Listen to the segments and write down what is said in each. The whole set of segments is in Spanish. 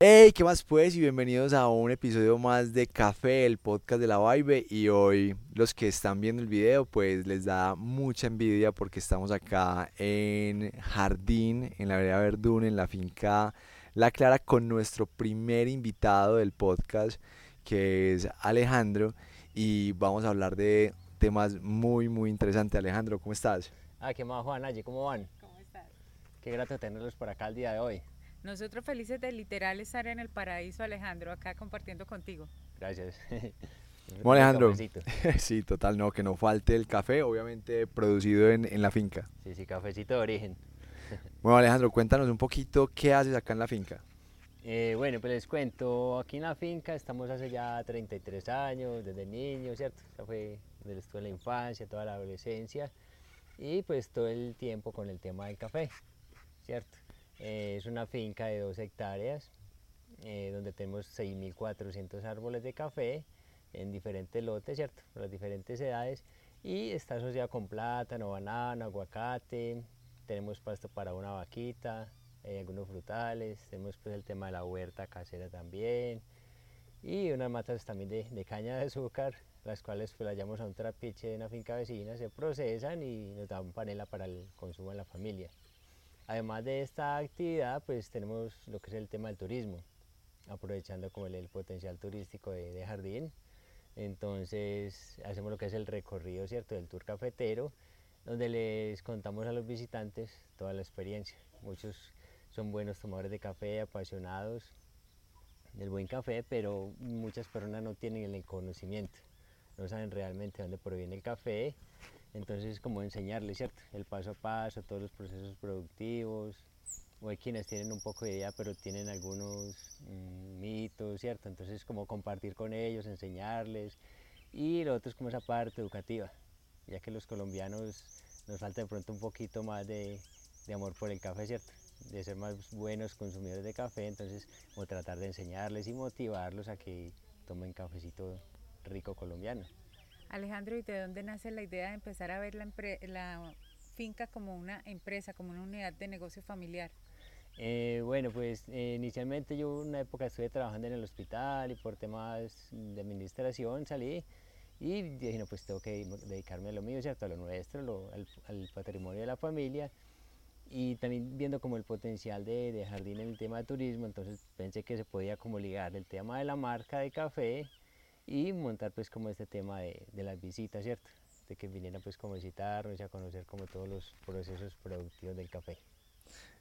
Hey, ¿qué más pues? Y bienvenidos a un episodio más de Café, el podcast de la Vibe. Y hoy los que están viendo el video, pues les da mucha envidia porque estamos acá en Jardín, en la vereda Verdún, en la finca La Clara, con nuestro primer invitado del podcast, que es Alejandro. Y vamos a hablar de temas muy, muy interesantes. Alejandro, ¿cómo estás? Ah, ¿qué más, Juan? Allí, ¿cómo van? ¿Cómo estás? Qué grato tenerlos por acá el día de hoy. Nosotros felices de literal estar en el paraíso, Alejandro, acá compartiendo contigo. Gracias. Bueno, Alejandro. Cafecito. sí, total, no, que no falte el café, obviamente producido en, en la finca. Sí, sí, cafecito de origen. Bueno, Alejandro, cuéntanos un poquito qué haces acá en la finca. Eh, bueno, pues les cuento, aquí en la finca estamos hace ya 33 años, desde niño, ¿cierto? Esa fue desde estuve la infancia, toda la adolescencia y pues todo el tiempo con el tema del café, ¿cierto? Eh, es una finca de dos hectáreas eh, donde tenemos 6.400 árboles de café en diferentes lotes, ¿cierto? Por las diferentes edades. Y está asociada con plátano, banano, aguacate, tenemos pasto para una vaquita, algunos frutales, tenemos pues el tema de la huerta casera también. Y unas matas también de, de caña de azúcar, las cuales pues las llevamos a un trapiche de una finca vecina, se procesan y nos dan panela para el consumo en la familia. Además de esta actividad, pues tenemos lo que es el tema del turismo, aprovechando como el, potencial turístico de, de jardín. Entonces hacemos lo que es el recorrido, ¿cierto?, del tour cafetero, donde les contamos a los visitantes toda la experiencia. Muchos son buenos tomadores de café, apasionados del buen café, pero muchas personas no tienen el conocimiento, no saben realmente dónde proviene el café. Entonces es como enseñarles, ¿cierto? El paso a paso, todos los procesos productivos. O hay quienes tienen un poco de idea, pero tienen algunos mm, mitos, ¿cierto? Entonces como compartir con ellos, enseñarles. Y lo otro es como esa parte educativa, ya que los colombianos nos falta de pronto un poquito más de, de amor por el café, ¿cierto? De ser más buenos consumidores de café, entonces como tratar de enseñarles y motivarlos a que tomen cafecito rico colombiano. Alejandro, ¿y de dónde nace la idea de empezar a ver la, la finca como una empresa, como una unidad de negocio familiar? Eh, bueno, pues eh, inicialmente yo una época estuve trabajando en el hospital y por temas de administración salí y dije, no, pues tengo que dedicarme a lo mío, ¿cierto? A lo nuestro, lo- al, al patrimonio de la familia y también viendo como el potencial de, de jardín en el tema de turismo, entonces pensé que se podía como ligar el tema de la marca de café y montar pues como este tema de, de las visitas, ¿cierto? De que vinieran pues como a visitarnos y a conocer como todos los procesos productivos del café.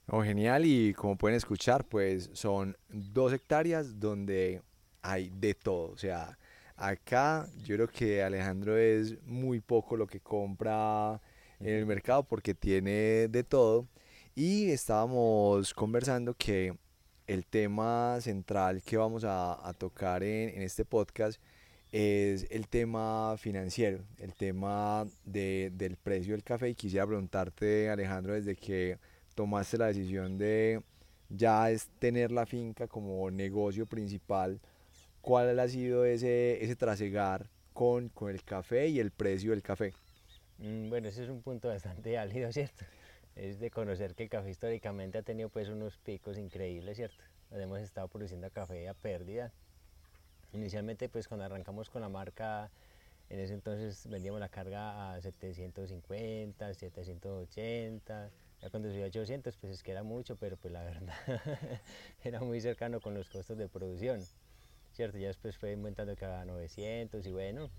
Oh, genial, y como pueden escuchar, pues son dos hectáreas donde hay de todo. O sea, acá yo creo que Alejandro es muy poco lo que compra en el mercado porque tiene de todo. Y estábamos conversando que el tema central que vamos a, a tocar en, en este podcast es el tema financiero, el tema de- del precio del café. Y quisiera preguntarte, Alejandro, desde que tomaste la decisión de ya es tener la finca como negocio principal, ¿cuál ha sido ese, ese trasegar con, con el café y el precio del café? Mm, Bueno, ese es un punto bastante álgido, ¿cierto? Es de conocer que el café históricamente ha tenido pues unos picos increíbles, ¿cierto? Hemos estado produciendo café a pérdida. Inicialmente pues cuando arrancamos con la marca, en ese entonces vendíamos la carga a 750, 780, ya cuando subió a 800 pues es que era mucho, pero pues la verdad era muy cercano con los costos de producción, ¿cierto? Ya después fue aumentando que a 900 y bueno,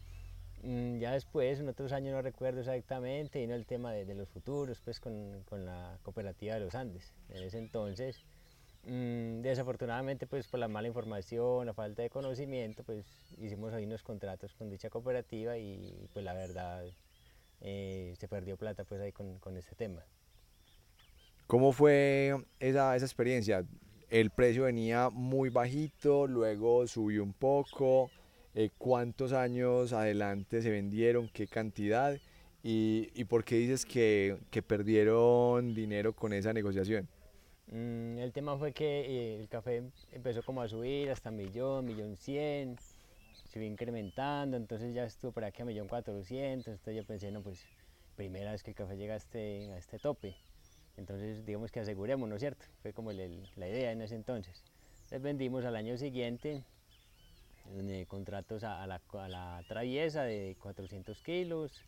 Mm, Ya después, en otros años no recuerdo exactamente, vino el tema de, de los futuros, pues con, con la cooperativa de los Andes. En ese entonces, mm, desafortunadamente, pues por la mala información, la falta de conocimiento, pues hicimos ahí unos contratos con dicha cooperativa y pues la verdad eh, se perdió plata pues ahí con, con este tema. ¿Cómo fue esa, esa experiencia? El precio venía muy bajito, luego subió un poco. eh, ¿Cuántos años adelante se vendieron? ¿Qué cantidad? ¿Y, y por qué dices que, que perdieron dinero con esa negociación? Mm, el tema fue que eh, el café empezó como a subir hasta millón, millón cien, se fue incrementando, entonces ya estuvo por aquí a millón cuatrocientos, entonces yo pensé, no, pues primera vez que el café llega a este, a este tope, entonces digamos que asegurémonos, ¿cierto? Fue como la idea en ese entonces. Les vendimos al año siguiente eh, contratos a, la, a, la, traviesa de 400 kilos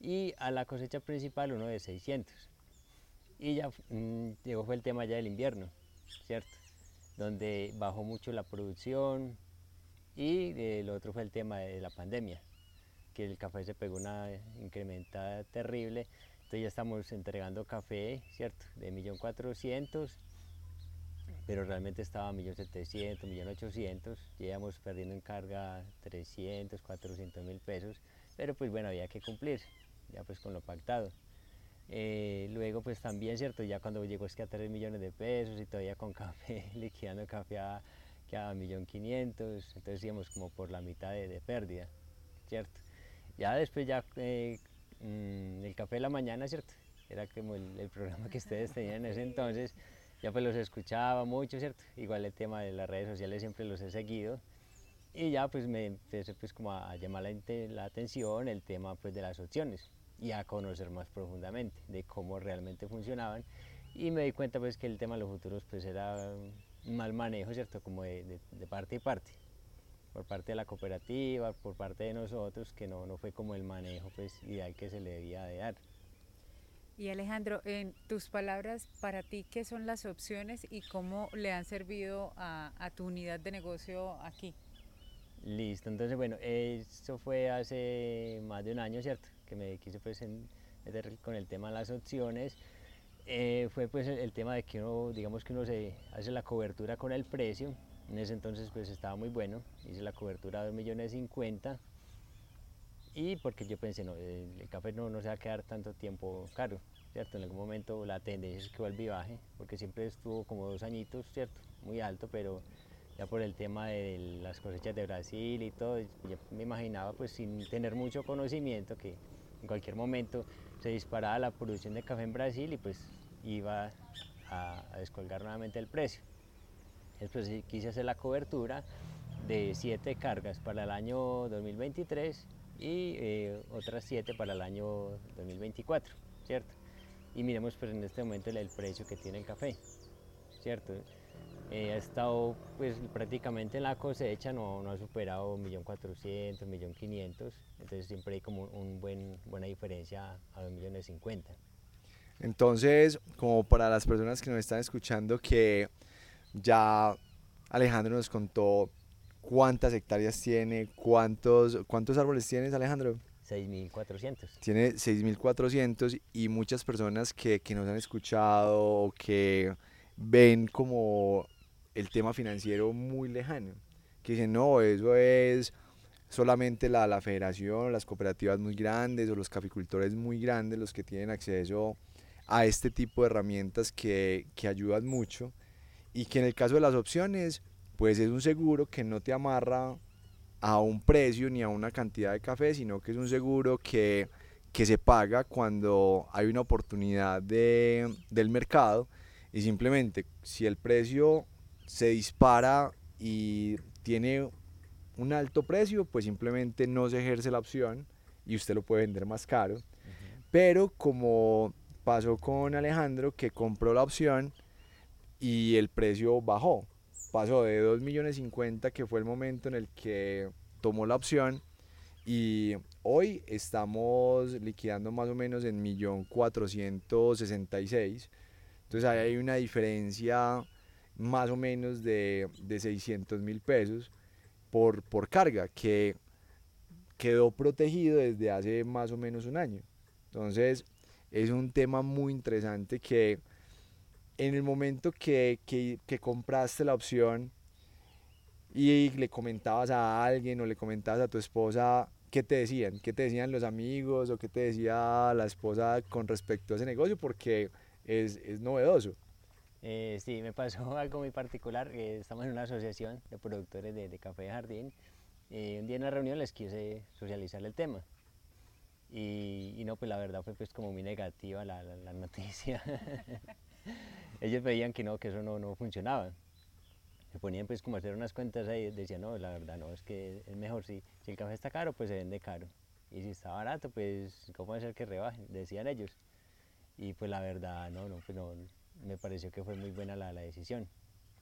y a la cosecha principal uno de 600. Y ya mm, llegó fue el tema ya del invierno, ¿cierto? Donde bajó mucho la producción y el otro fue el tema de la pandemia, que el café se pegó una incrementada terrible. Entonces ya estamos entregando café, ¿cierto? De 1.400.000 pero realmente estaba a 1.700.000, 1.800.000, íbamos perdiendo en carga 300, 400 mil pesos, pero pues bueno, había que cumplir, ya pues con lo pactado. Eh, luego pues también, ¿cierto? Ya cuando llegó es que a 3 millones de pesos y todavía con café, liquidando café a, que a 1.500.000, entonces íbamos como por la mitad de, pérdida, ¿cierto? Ya después ya eh, mm, el café de la mañana, ¿cierto? Era como el, el programa que ustedes tenían en ese entonces, ya pues los escuchaba mucho, ¿cierto? Igual el tema de las redes sociales siempre los he seguido y ya pues me empecé pues como a llamar la, atención el tema pues de las opciones y a conocer más profundamente de cómo realmente funcionaban y me di cuenta pues que el tema de los futuros pues era mal manejo, ¿cierto? Como de, parte y parte, por parte de la cooperativa, por parte de nosotros, que no, no fue como el manejo pues ideal que se le debía de dar. Y Alejandro, en tus palabras, para ti, ¿qué son las opciones y cómo le han servido a, tu unidad de negocio aquí? Listo, entonces bueno, eso fue hace más de un año, ¿cierto? Que me quise pues meter con el tema de las opciones. Eh, fue pues el, tema de que uno, digamos que uno se hace la cobertura con el precio. En ese entonces pues estaba muy bueno, hice la cobertura de 2 millones 50 y porque yo pensé, no, el, café no, no se va a quedar tanto tiempo caro, ¿cierto? En algún momento la tendencia es que va al vivaje, porque siempre estuvo como dos añitos, ¿cierto? Muy alto, pero ya por el tema de las cosechas de Brasil y todo, yo me imaginaba pues sin tener mucho conocimiento que en cualquier momento se disparaba la producción de café en Brasil y pues iba a, descolgar nuevamente el precio. Después quise hacer la cobertura de siete cargas para el año 2023 y eh, otras 7 para el año 2024, ¿cierto? Y miremos pues en este momento el, precio que tiene el café, ¿cierto? Eh, ha estado pues prácticamente en la cosecha, no, no ha superado 1.400.000, 1.500.000, entonces siempre hay como una buen, buena diferencia a 2.050.000. Entonces, como para las personas que nos están escuchando, que ya Alejandro nos contó cuántas hectáreas tiene, cuántos, cuántos árboles tienes, Alejandro. 6.400. Tiene 6.400 y muchas personas que, que nos han escuchado o que ven como el tema financiero muy lejano, que dicen, no, eso es solamente la, la federación, las cooperativas muy grandes o los caficultores muy grandes los que tienen acceso a este tipo de herramientas que, que ayudan mucho y que en el caso de las opciones pues es un seguro que no te amarra a un precio ni a una cantidad de café, sino que es un seguro que, se paga cuando hay una oportunidad de, del mercado y simplemente si el precio se dispara y tiene un alto precio, pues simplemente no se ejerce la opción y usted lo puede vender más caro. Pero como pasó con Alejandro, que compró la opción y el precio bajó pasó de 2 millones 50 que fue el momento en el que tomó la opción y hoy estamos liquidando más o menos en 1.466 entonces ahí hay una diferencia más o menos de, de 600 mil pesos por, por carga que quedó protegido desde hace más o menos un año entonces es un tema muy interesante que en el momento que, compraste la opción y le comentabas a alguien o le comentabas a tu esposa, ¿qué te decían? ¿Qué te decían los amigos o qué te decía la esposa con respecto a ese negocio? Porque es, novedoso. Eh, sí, me pasó algo muy particular. estamos en una asociación de productores de, café de jardín. y un día en una reunión les quise socializar el tema. Y, no, pues la verdad fue pues como muy negativa la, la noticia. ellos veían que no, que eso no, no funcionaba. Se ponían pues como a hacer unas cuentas ahí, decían, no, la verdad no, es que es mejor si, si el café está caro, pues se vende caro. Y si está barato, pues ¿cómo ser que rebajen? Decían ellos. Y pues la verdad, no, no, pues no, me pareció que fue muy buena la, la decisión.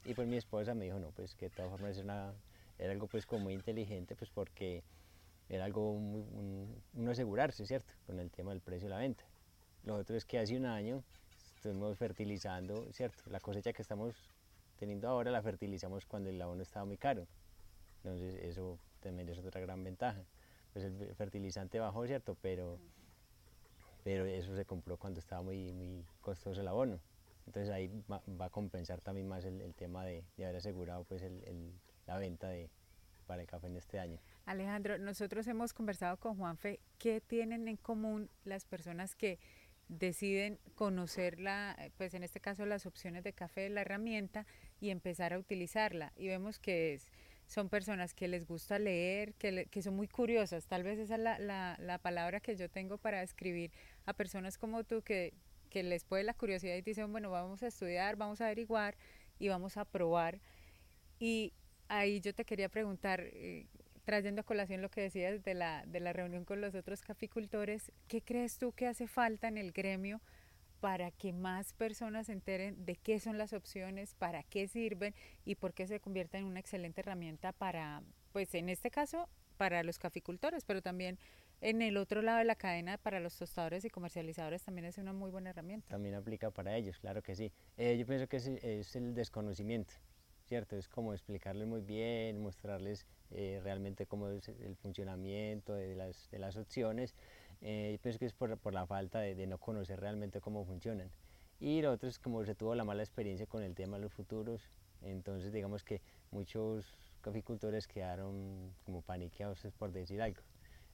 Y pues mi esposa me dijo, no, pues que de todas formas era, algo pues como muy inteligente, pues porque era algo muy, uno asegurarse, ¿cierto? Con el tema del precio de la venta. Lo otro es que hace un año estuvimos fertilizando, ¿cierto? La cosecha que estamos teniendo ahora la fertilizamos cuando el abono estaba muy caro. Entonces eso también es otra gran ventaja. Pues el fertilizante bajó, ¿cierto? Pero, pero eso se compró cuando estaba muy, muy costoso el abono. Entonces ahí va, a compensar también más el, tema de, haber asegurado pues la venta de, para el café en este año. Alejandro, nosotros hemos conversado con Juanfe, ¿qué tienen en común las personas que deciden conocer la, pues en este caso las opciones de café, la herramienta y empezar a utilizarla? Y vemos que es, son personas que les gusta leer, que, son muy curiosas, tal vez esa es la, la palabra que yo tengo para describir a personas como tú que que les puede la curiosidad y dicen, bueno, vamos a estudiar, vamos a averiguar y vamos a probar. Y ahí yo te quería preguntar, eh, trayendo a colación lo que decías de la, de la reunión con los otros caficultores, ¿qué crees tú que hace falta en el gremio para que más personas se enteren de qué son las opciones, para qué sirven y por qué se convierten en una excelente herramienta para, pues en este caso, para los caficultores, pero también en el otro lado de la cadena para los tostadores y comercializadores también es una muy buena herramienta. También aplica para ellos, claro que sí. Eh, yo pienso que es, el desconocimiento, ¿cierto? Es como explicarles muy bien, mostrarles eh, realmente cómo es el funcionamiento de las, de las opciones. Eh, yo pienso que es por, por la falta de, de, no conocer realmente cómo funcionan. Y lo otro es como se tuvo la mala experiencia con el tema de los futuros, entonces digamos que muchos caficultores quedaron como paniqueados por decir algo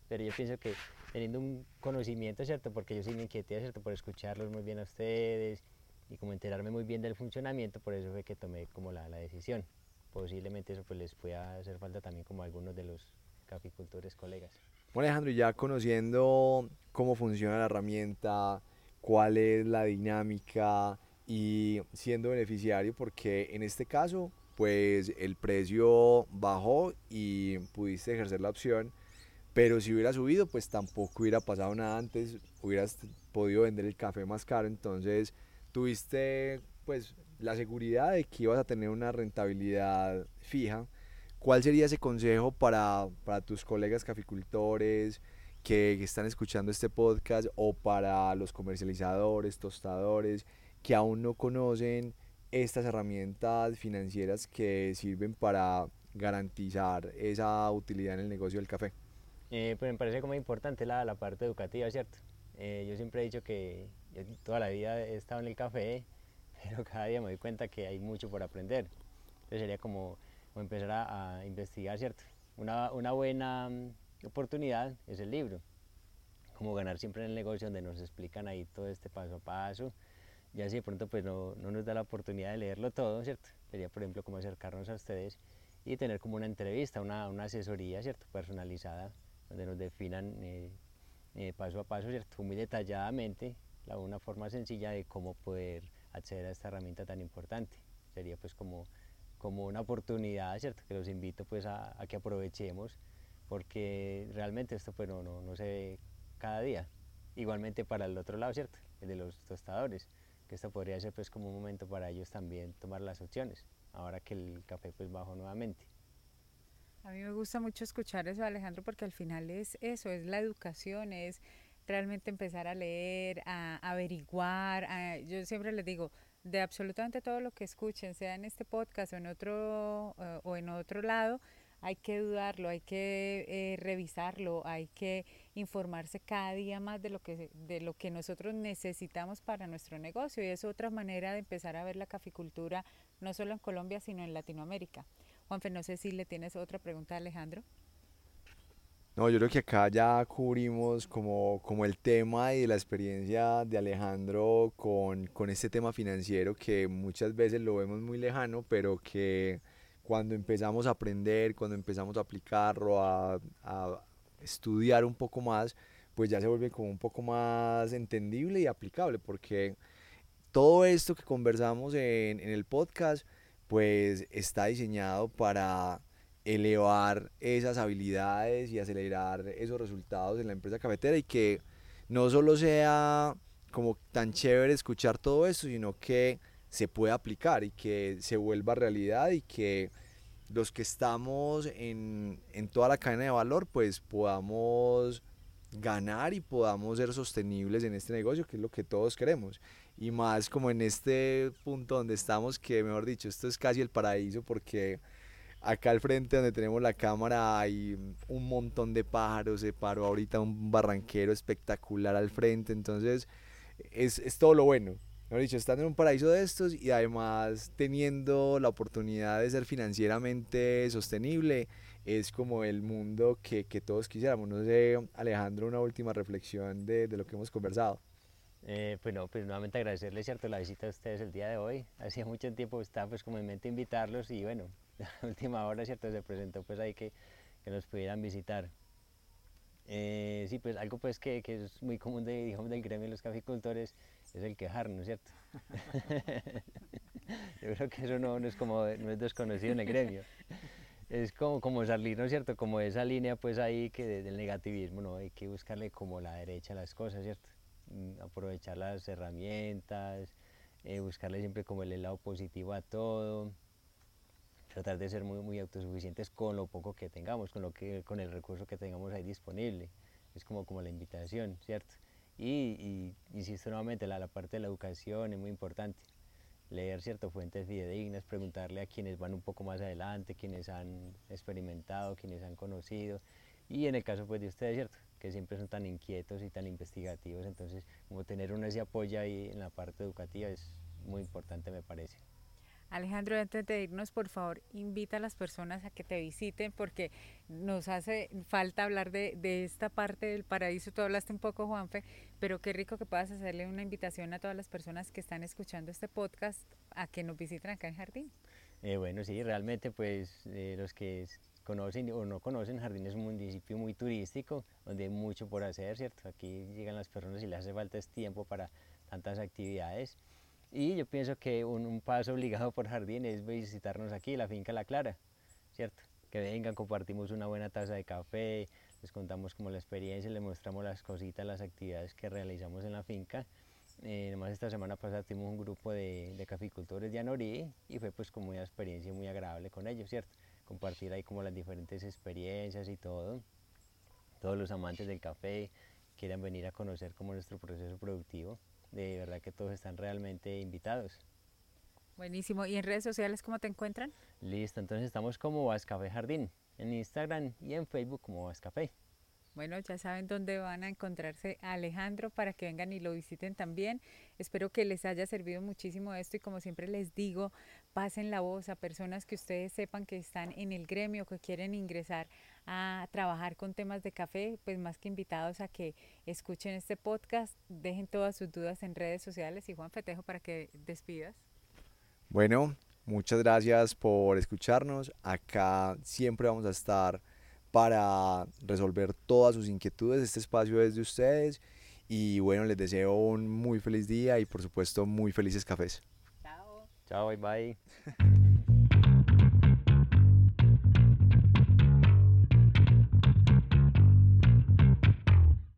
pero yo pienso que teniendo un conocimiento, ¿cierto? Porque yo sí me inquieté, ¿cierto? Por escucharlos muy bien a ustedes y como enterarme muy bien del funcionamiento, por eso fue que tomé como la, la decisión. Posiblemente eso pues les pueda hacer falta también como a algunos de los caficultores colegas. Bueno Alejandro, ya conociendo cómo funciona la herramienta, cuál es la dinámica y siendo beneficiario, porque en este caso pues el precio bajó y pudiste ejercer la opción pero si hubiera subido, pues tampoco hubiera pasado nada antes, hubieras podido vender el café más caro, entonces tuviste pues la seguridad de que ibas a tener una rentabilidad fija. ¿Cuál sería ese consejo para, para tus colegas caficultores que, que están escuchando este podcast o para los comercializadores, tostadores que aún no conocen estas herramientas financieras que sirven para garantizar esa utilidad en el negocio del café? Eh, pues me parece como importante la, la parte educativa, ¿cierto? Eh, yo siempre he dicho que toda la vida he estado en el café, pero cada día me doy cuenta que hay mucho por aprender. Entonces sería como, empezar a, investigar, ¿cierto? Una, una buena mm, oportunidad es el libro, como ganar siempre en el negocio donde nos explican ahí todo este paso a paso. Ya si de pronto pues no, no nos da la oportunidad de leerlo todo, ¿cierto? Sería por ejemplo como acercarnos a ustedes y tener como una entrevista, una, una asesoría, ¿cierto? Personalizada donde nos definan eh, eh, paso a paso, ¿cierto? muy detalladamente, la, una forma sencilla de cómo poder acceder a esta herramienta tan importante. Sería pues como, como una oportunidad, ¿cierto? Que los invito pues a, que aprovechemos, porque realmente esto pues no, no, no se ve cada día. Igualmente para el otro lado, ¿cierto? El de los tostadores, que esto podría ser pues como un momento para ellos también tomar las opciones, ahora que el café pues bajó nuevamente. A mí me gusta mucho escuchar eso, Alejandro, porque al final es eso, es la educación, es realmente empezar a leer, a, averiguar. yo siempre les digo, de absolutamente todo lo que escuchen, sea en este podcast o en otro, eh, o en otro lado, hay que dudarlo, hay que eh, revisarlo, hay que informarse cada día más de lo que de lo que nosotros necesitamos para nuestro negocio y es otra manera de empezar a ver la caficultura no solo en Colombia sino en Latinoamérica. Juanfe, no sé si le tienes otra pregunta a Alejandro. No, yo creo que acá ya cubrimos como, como el tema y la experiencia de Alejandro con, con este tema financiero que muchas veces lo vemos muy lejano, pero que cuando empezamos a aprender, cuando empezamos a aplicarlo, a, a estudiar un poco más, pues ya se vuelve como un poco más entendible y aplicable, porque todo esto que conversamos en, en el podcast, pues está diseñado para elevar esas habilidades y acelerar esos resultados en la empresa cafetera y que no solo sea como tan chévere escuchar todo esto, sino que se pueda aplicar y que se vuelva realidad y que los que estamos en, en toda la cadena de valor pues podamos ganar y podamos ser sostenibles en este negocio, que es lo que todos queremos. Y más como en este punto donde estamos, que mejor dicho, esto es casi el paraíso porque acá al frente donde tenemos la cámara hay un montón de pájaros, se paró ahorita un barranquero espectacular al frente, entonces es, es todo lo bueno. Mejor dicho, estando en un paraíso de estos y además teniendo la oportunidad de ser financieramente sostenible, es como el mundo que, que todos quisiéramos. No sé, Alejandro, una última reflexión de, de lo que hemos conversado. Eh, pues no, pues nuevamente agradecerles cierto la visita a ustedes el día de hoy. Hacía mucho tiempo estaba pues como en mente invitarlos y bueno, la última hora cierto se presentó pues ahí que, que nos pudieran visitar. Eh, sí, pues algo pues que, que, es muy común de, digamos, del gremio de los caficultores es el quejarnos, ¿cierto? Yo creo que eso no, no, es como, no es desconocido en el gremio. Es como, como salir, ¿no es cierto? Como esa línea pues ahí que del negativismo, ¿no? Hay que buscarle como la derecha a las cosas, ¿cierto? Mm, aprovechar las herramientas, eh, buscarle siempre como el lado positivo a todo, tratar de ser muy, muy autosuficientes con lo poco que tengamos, con, lo que, con el recurso que tengamos ahí disponible. Es como, como la invitación, ¿cierto? Y, y insisto nuevamente, la, la parte de la educación es muy importante. Leer ciertas fuentes fidedignas, preguntarle a quienes van un poco más adelante, quienes han experimentado, quienes han conocido. Y en el caso pues, de ustedes, ¿cierto? que siempre son tan inquietos y tan investigativos, entonces como tener uno ese apoyo ahí en la parte educativa es muy importante me parece. Alejandro, antes de irnos, por favor, invita a las personas a que te visiten porque nos hace falta hablar de, de, esta parte del paraíso. Tú hablaste un poco, Juanfe, pero qué rico que puedas hacerle una invitación a todas las personas que están escuchando este podcast a que nos visiten acá en Jardín. Eh, bueno, sí, realmente pues eh, los que conocen o no conocen, Jardín es un municipio muy turístico, donde hay mucho por hacer, ¿cierto? Aquí llegan las personas y les hace falta tiempo para tantas actividades. Y yo pienso que un, paso obligado por Jardín es visitarnos aquí, la finca La Clara, ¿cierto? Que vengan, compartimos una buena taza de café, les contamos como la experiencia, les mostramos las cositas, las actividades que realizamos en la finca. Eh, además esta semana pasada tuvimos un grupo de, de caficultores de Anorí y fue pues como una experiencia muy agradable con ellos, ¿cierto? Compartir ahí como las diferentes experiencias y todo. Todos los amantes del café quieran venir a conocer como nuestro proceso productivo de verdad que todos están realmente invitados. Buenísimo. ¿Y en redes sociales cómo te encuentran? Listo, entonces estamos como Vascafé Jardín, en Instagram y en Facebook como Vascafé. Bueno, ya saben dónde van a encontrarse a Alejandro para que vengan y lo visiten también. Espero que les haya servido muchísimo esto y como siempre les digo, pasen la voz a personas que ustedes sepan que están en el gremio, que quieren ingresar a trabajar con temas de café, pues más que invitados a que escuchen este podcast, dejen todas sus dudas en redes sociales y Juan Fetejo para que despidas. Bueno, muchas gracias por escucharnos. Acá siempre vamos a estar para resolver todas sus inquietudes. Este espacio es de ustedes y bueno, les deseo un muy feliz día y por supuesto muy felices cafés. Chào bye.